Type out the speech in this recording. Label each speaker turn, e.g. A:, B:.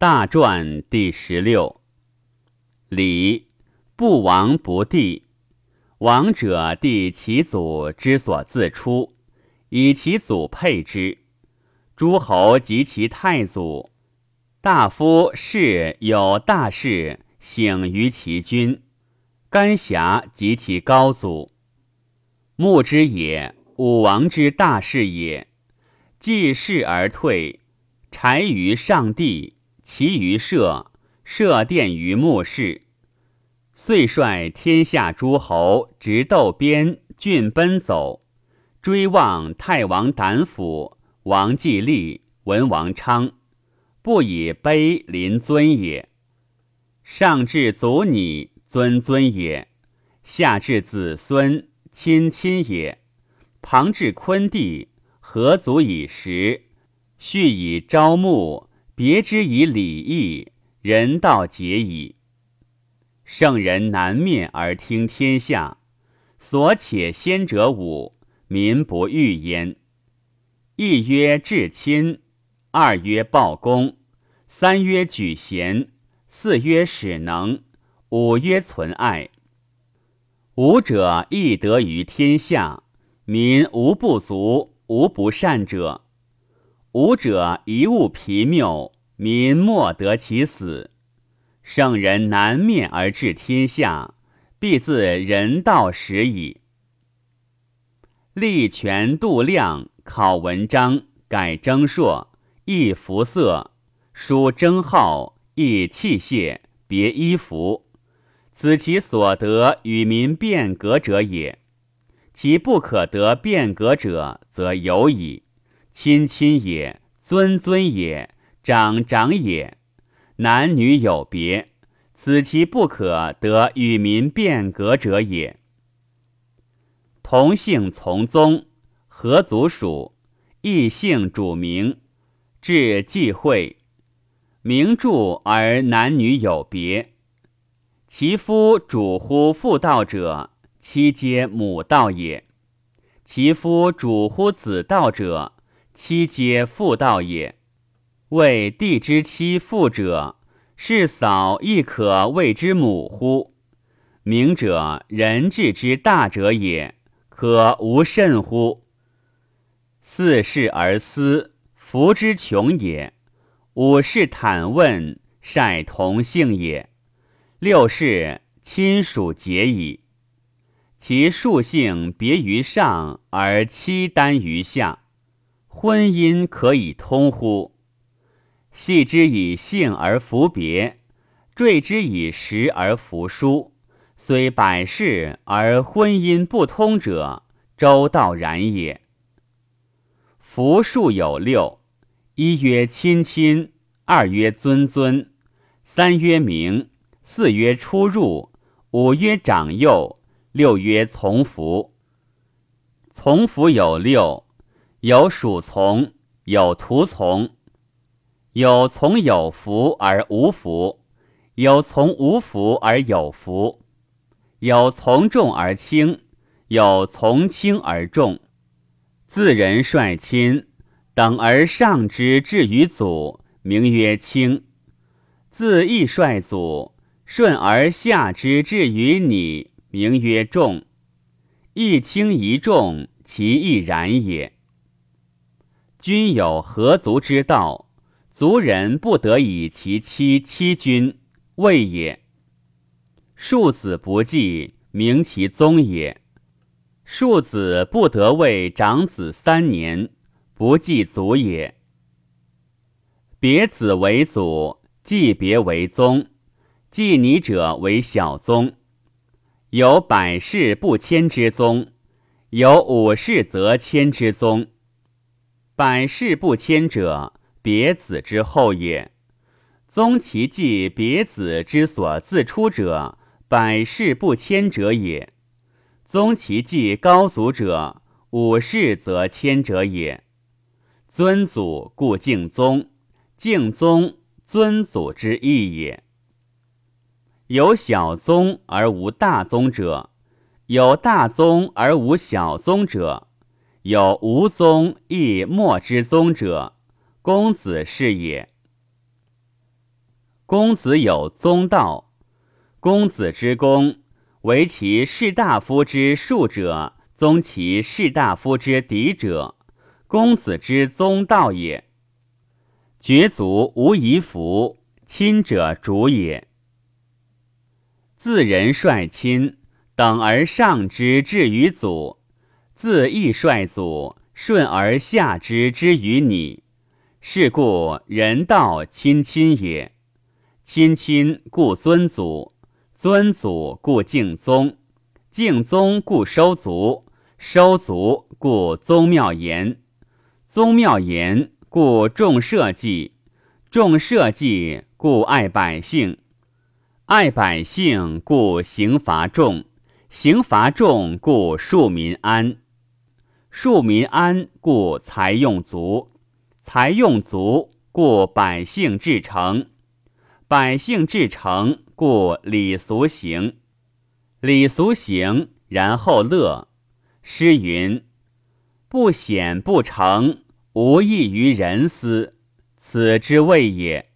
A: 大传第十六。礼不王不帝，王者帝其祖之所自出，以其祖配之。诸侯及其太祖，大夫士有大事，省于其君。干辖及其高祖，牧之也，武王之大事也。既事而退，柴于上帝。其余射，射殿于墓室，遂率天下诸侯执斗边郡奔走，追望太王胆府、王季立、文王昌，不以卑临尊也。上至祖拟，尊尊也；下至子孙，亲亲也。旁至昆弟，何足以食？续以朝暮。别之以礼义，人道节矣。圣人难面而听天下，所且先者五，民不欲焉。一曰至亲，二曰报功，三曰举贤，四曰使能，五曰存爱。五者亦得于天下，民无不足，无不善者。五者一物皮谬，民莫得其死。圣人难面而治天下，必自人道始矣。立权度量，考文章，改征朔，易服色，书征号，易器械，别衣服，此其所得与民变革者也。其不可得变革者，则有矣。亲亲也，尊尊也，长长也，男女有别，此其不可得与民变革者也。同姓从宗，合族属，异姓主名，至忌讳，名著而男女有别。其夫主乎妇道者，妻皆母道也；其夫主乎子道者，妻皆妇道也，谓帝之妻妇者，是嫂亦可谓之母乎？明者人治之大者也，可无甚乎？四世而思，福之穷也；五世坦问，晒同姓也；六世亲属结矣。其数性别于上，而妻单于下。婚姻可以通乎？系之以性而服别，坠之以时而服书。虽百世而婚姻不通者，周道然也。服数有六：一曰亲亲，二曰尊尊，三曰名，四曰出入，五曰长幼，六曰从服。从服有六。有属从，有徒从，有从有福而无福，有从无福而有福，有从重而轻，有从轻而重。自人率亲，等而上之至于祖，名曰轻；自义率祖，顺而下之至于你，名曰重。一轻一重，其亦然也。君有何族之道？族人不得以其妻欺君，谓也。庶子不继，名其宗也。庶子不得为长子三年，不继祖也。别子为祖，继别为宗，继你者为小宗。有百世不迁之宗，有五世则迁之宗。百世不迁者，别子之后也；宗其继别子之所自出者，百世不迁者也；宗其继高祖者，五世则迁者也。尊祖故敬宗，敬宗尊祖之意也。有小宗而无大宗者，有大宗而无小宗者。有无宗亦莫之宗者，公子是也。公子有宗道。公子之功，为其士大夫之庶者，宗其士大夫之嫡者，公子之宗道也。绝族无遗服，亲者主也。自人率亲，等而上之至于祖；自义率祖，顺而下之之于你。是故人道亲亲也。亲亲故尊祖，尊祖故敬宗，敬宗故收族，收族故宗庙严，宗庙严故重社稷，重社稷故爱百姓。爱百姓，故刑罚重；刑罚重，故庶民安；庶民安，故财用足；财用足，故百姓至诚；百姓至诚，故礼俗行；礼俗行，然后乐。诗云：“不显不成，无益于人思。”此之谓也。